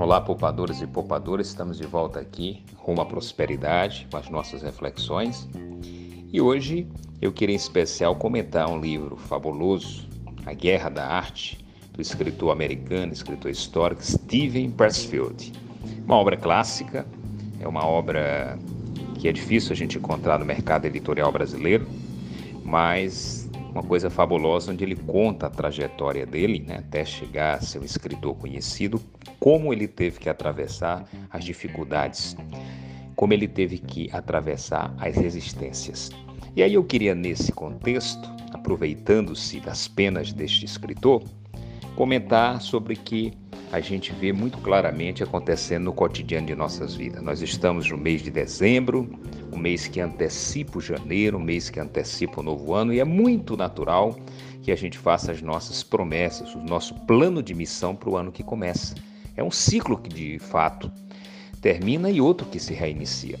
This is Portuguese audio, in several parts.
Olá, poupadores e poupadoras, estamos de volta aqui rumo à prosperidade com as nossas reflexões. E hoje eu queria em especial comentar um livro fabuloso, A Guerra da Arte, do escritor americano, escritor histórico Steven Pressfield. Uma obra clássica, é uma obra que é difícil a gente encontrar no mercado editorial brasileiro, mas uma coisa fabulosa onde ele conta a trajetória dele, né, até chegar a ser um escritor conhecido, como ele teve que atravessar as dificuldades, como ele teve que atravessar as resistências. E aí eu queria nesse contexto, aproveitando-se das penas deste escritor, comentar sobre que a gente vê muito claramente acontecendo no cotidiano de nossas vidas. Nós estamos no mês de dezembro, o mês que antecipa o janeiro, o mês que antecipa o novo ano, e é muito natural que a gente faça as nossas promessas, o nosso plano de missão para o ano que começa. É um ciclo que, de fato, termina e outro que se reinicia.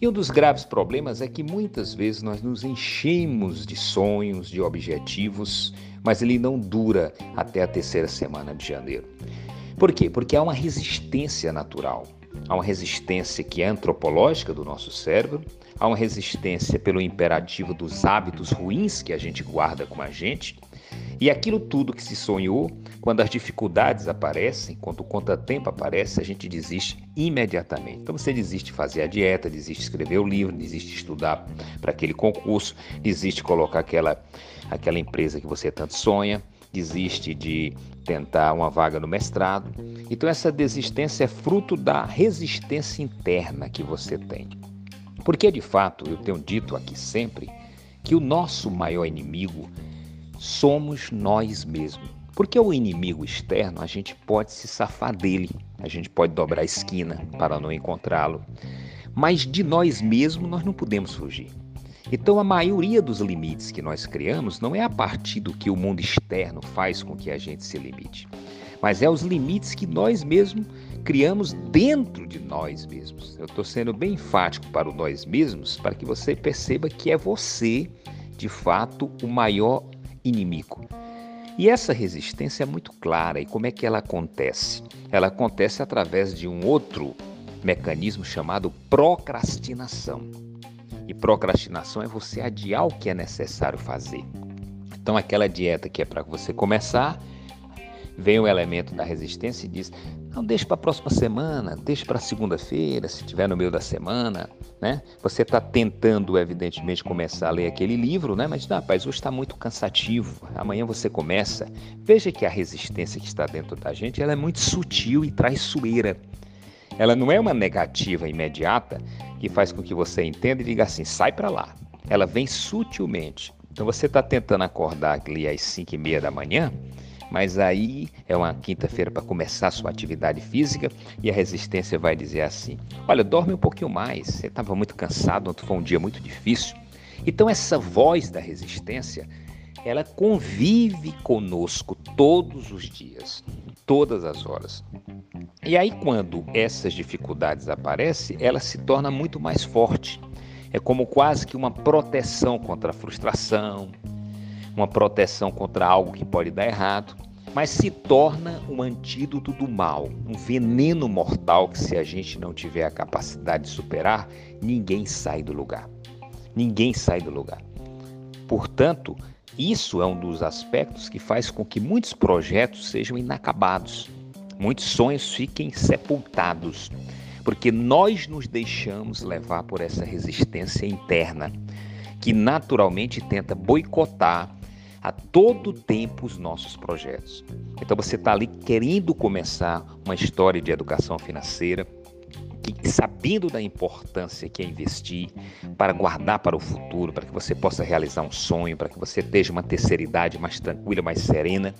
E um dos graves problemas é que muitas vezes nós nos enchemos de sonhos, de objetivos, mas ele não dura até a terceira semana de janeiro. Por quê? Porque há uma resistência natural. Há uma resistência que é antropológica do nosso cérebro, há uma resistência pelo imperativo dos hábitos ruins que a gente guarda com a gente, e aquilo tudo que se sonhou, quando as dificuldades aparecem, quando o contratempo aparece, a gente desiste imediatamente. Então você desiste de fazer a dieta, desiste de escrever o livro, desiste de estudar para aquele concurso, desiste de colocar aquela, aquela empresa que você tanto sonha, desiste de tentar uma vaga no mestrado. Então essa desistência é fruto da resistência interna que você tem. Porque de fato, eu tenho dito aqui sempre que o nosso maior inimigo somos nós mesmos. Porque o inimigo externo, a gente pode se safar dele, a gente pode dobrar a esquina para não encontrá-lo, mas de nós mesmos nós não podemos fugir. Então, a maioria dos limites que nós criamos não é a partir do que o mundo externo faz com que a gente se limite, mas é os limites que nós mesmos criamos dentro de nós mesmos. Eu estou sendo bem enfático para o nós mesmos, para que você perceba que é você, de fato, o maior inimigo. E essa resistência é muito clara. E como é que ela acontece? Ela acontece através de um outro mecanismo chamado procrastinação. E procrastinação é você adiar o que é necessário fazer. Então, aquela dieta que é para você começar, vem o elemento da resistência e diz: não, deixe para a próxima semana, deixe para segunda-feira, se estiver no meio da semana, né? Você está tentando, evidentemente, começar a ler aquele livro, né? Mas, não, rapaz, hoje está muito cansativo, amanhã você começa. Veja que a resistência que está dentro da gente, ela é muito sutil e traiçoeira. Ela não é uma negativa imediata que faz com que você entenda e diga assim, sai para lá. Ela vem sutilmente. Então, você está tentando acordar ali às 5 e meia da manhã, mas aí é uma quinta-feira para começar a sua atividade física e a resistência vai dizer assim: olha, dorme um pouquinho mais, você estava muito cansado, ontem foi um dia muito difícil. Então, essa voz da resistência, ela convive conosco todos os dias, todas as horas. E aí, quando essas dificuldades aparecem, ela se torna muito mais forte. É como quase que uma proteção contra a frustração, uma proteção contra algo que pode dar errado, mas se torna um antídoto do mal, um veneno mortal que, se a gente não tiver a capacidade de superar, ninguém sai do lugar. Ninguém sai do lugar. Portanto, isso é um dos aspectos que faz com que muitos projetos sejam inacabados, muitos sonhos fiquem sepultados, porque nós nos deixamos levar por essa resistência interna que naturalmente tenta boicotar a todo tempo os nossos projetos. Então você está ali querendo começar uma história de educação financeira, que, sabendo da importância que é investir para guardar para o futuro, para que você possa realizar um sonho, para que você esteja uma terceira idade mais tranquila, mais serena.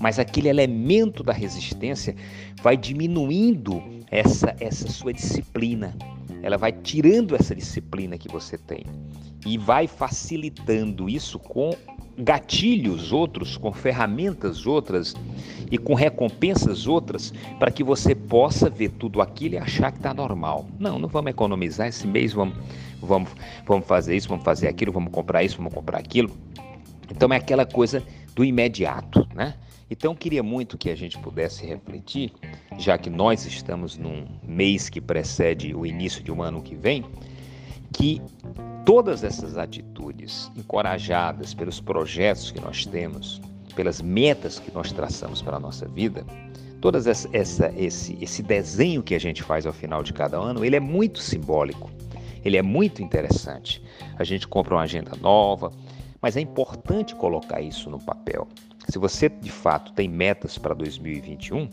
Mas aquele elemento da resistência vai diminuindo essa, essa sua disciplina, ela vai tirando essa disciplina que você tem e vai facilitando isso com gatilhos outros, com ferramentas outras e com recompensas outras para que você possa ver tudo aquilo e achar que está normal. Não, não vamos economizar esse mês, vamos, vamos, vamos fazer isso, vamos fazer aquilo, vamos comprar isso, vamos comprar aquilo. Então é aquela coisa do imediato, né? Então queria muito que a gente pudesse refletir já que nós estamos num mês que precede o início de um ano que vem, que todas essas atitudes encorajadas pelos projetos que nós temos, pelas metas que nós traçamos para a nossa vida, todas essa, essa, esse, esse desenho que a gente faz ao final de cada ano, ele é muito simbólico, ele é muito interessante. A gente compra uma agenda nova, mas é importante colocar isso no papel. Se você de fato tem metas para 2021,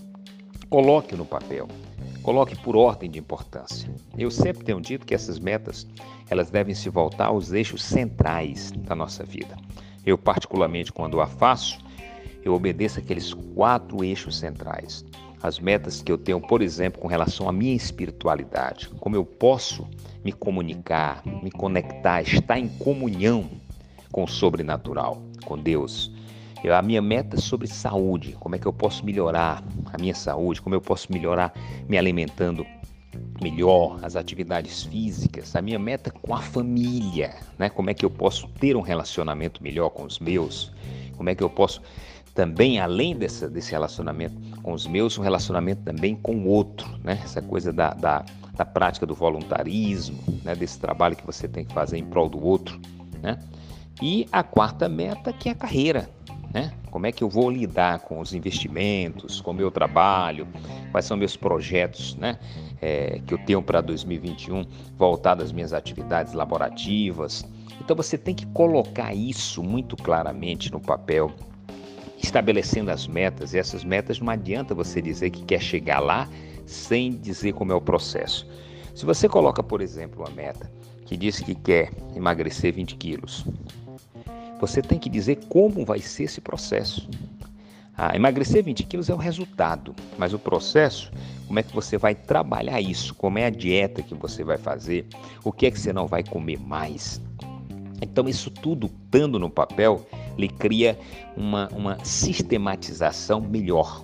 coloque no papel. Coloque por ordem de importância. Eu sempre tenho dito que essas metas, elas devem se voltar aos eixos centrais da nossa vida. Eu particularmente quando a faço, eu obedeço aqueles quatro eixos centrais. As metas que eu tenho, por exemplo, com relação à minha espiritualidade, como eu posso me comunicar, me conectar, estar em comunhão com o sobrenatural, com Deus. A minha meta é sobre saúde, como é que eu posso melhorar a minha saúde, como eu posso melhorar me alimentando melhor, as atividades físicas, a minha meta com a família, né? Como é que eu posso ter um relacionamento melhor com os meus? Como é que eu posso também, além dessa, desse relacionamento com os meus, um relacionamento também com o outro, né? Essa coisa da, da, da prática do voluntarismo, né? Desse trabalho que você tem que fazer em prol do outro, né? E a quarta meta que é a carreira, né? Como é que eu vou lidar com os investimentos, com o meu trabalho, quais são meus projetos, né? É, que eu tenho para 2021 voltado às minhas atividades laborativas. Então você tem que colocar isso muito claramente no papel, estabelecendo as metas. E essas metas não adianta você dizer que quer chegar lá sem dizer como é o processo. Se você coloca, por exemplo, uma meta que diz que quer emagrecer 20 quilos, você tem que dizer como vai ser esse processo. Ah, emagrecer 20 quilos é o resultado, mas o processo, como é que você vai trabalhar isso? Como é a dieta que você vai fazer? O que é que você não vai comer mais? Então, isso tudo estando no papel, lhe cria uma, uma sistematização melhor.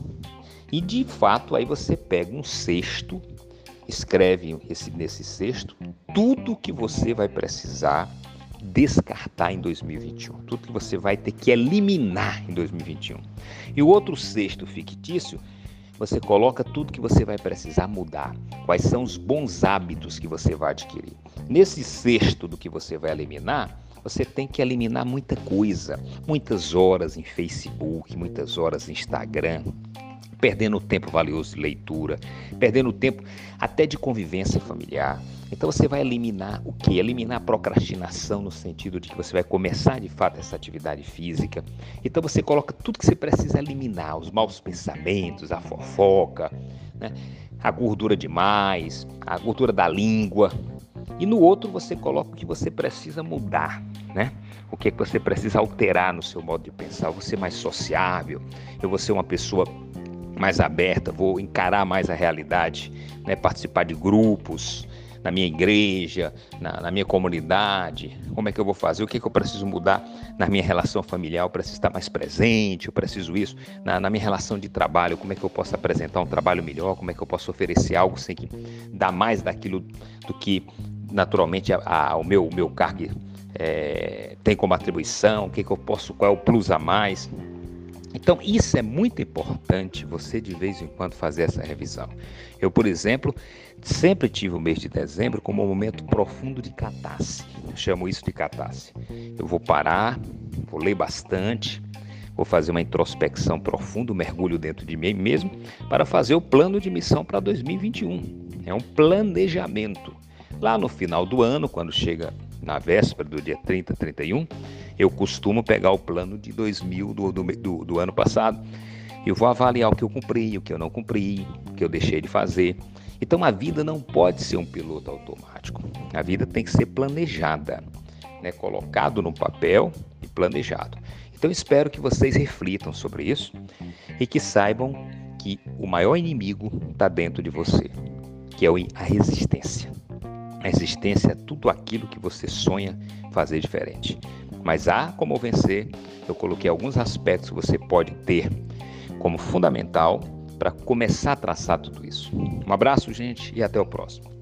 E de fato, aí você pega um cesto, escreve esse, nesse cesto tudo que você vai precisar descartar em 2021, tudo que você vai ter que eliminar em 2021. E o outro sexto fictício, você coloca tudo que você vai precisar mudar, quais são os bons hábitos que você vai adquirir. Nesse sexto do que você vai eliminar, você tem que eliminar muita coisa, muitas horas em Facebook, muitas horas em Instagram, perdendo tempo valioso de leitura, perdendo tempo até de convivência familiar. Então você vai eliminar o que? Eliminar a procrastinação no sentido de que você vai começar de fato essa atividade física. Então você coloca tudo que você precisa eliminar, os maus pensamentos, a fofoca, né? a gordura demais, a gordura da língua. E no outro você coloca o que você precisa mudar, né? O que, é que você precisa alterar no seu modo de pensar. Eu vou ser mais sociável, eu vou ser uma pessoa mais aberta, vou encarar mais a realidade, né? participar de grupos, na minha igreja, na, na, minha comunidade, como é que eu vou fazer, o que, que eu preciso mudar na minha relação familiar, eu preciso estar mais presente, eu preciso isso, na, na, minha relação de trabalho, como é que eu posso apresentar um trabalho melhor, como é que eu posso oferecer algo sem que dar mais daquilo do que naturalmente a, a, o meu, meu cargo é, tem como atribuição, o que, que eu posso, qual é o plus a mais. Então, isso é muito importante você de vez em quando fazer essa revisão. Eu, por exemplo, sempre tive o mês de dezembro como um momento profundo de catarse. Eu chamo isso de catarse. Eu vou parar, vou ler bastante, vou fazer uma introspecção profunda, um mergulho dentro de mim mesmo, para fazer o plano de missão para 2021. É um planejamento. Lá no final do ano, quando chega na véspera do dia 30, 31, eu costumo pegar o plano de 2000 do, do, do ano passado. Eu vou avaliar o que eu cumpri, o que eu não cumpri, o que eu deixei de fazer. Então a vida não pode ser um piloto automático. A vida tem que ser planejada, né? colocado no papel e planejado. Então espero que vocês reflitam sobre isso e que saibam que o maior inimigo está dentro de você, que é a resistência. A resistência é tudo aquilo que você sonha fazer diferente. Mas há como vencer. Eu coloquei alguns aspectos que você pode ter como fundamental para começar a traçar tudo isso. Um abraço, gente, e até o próximo.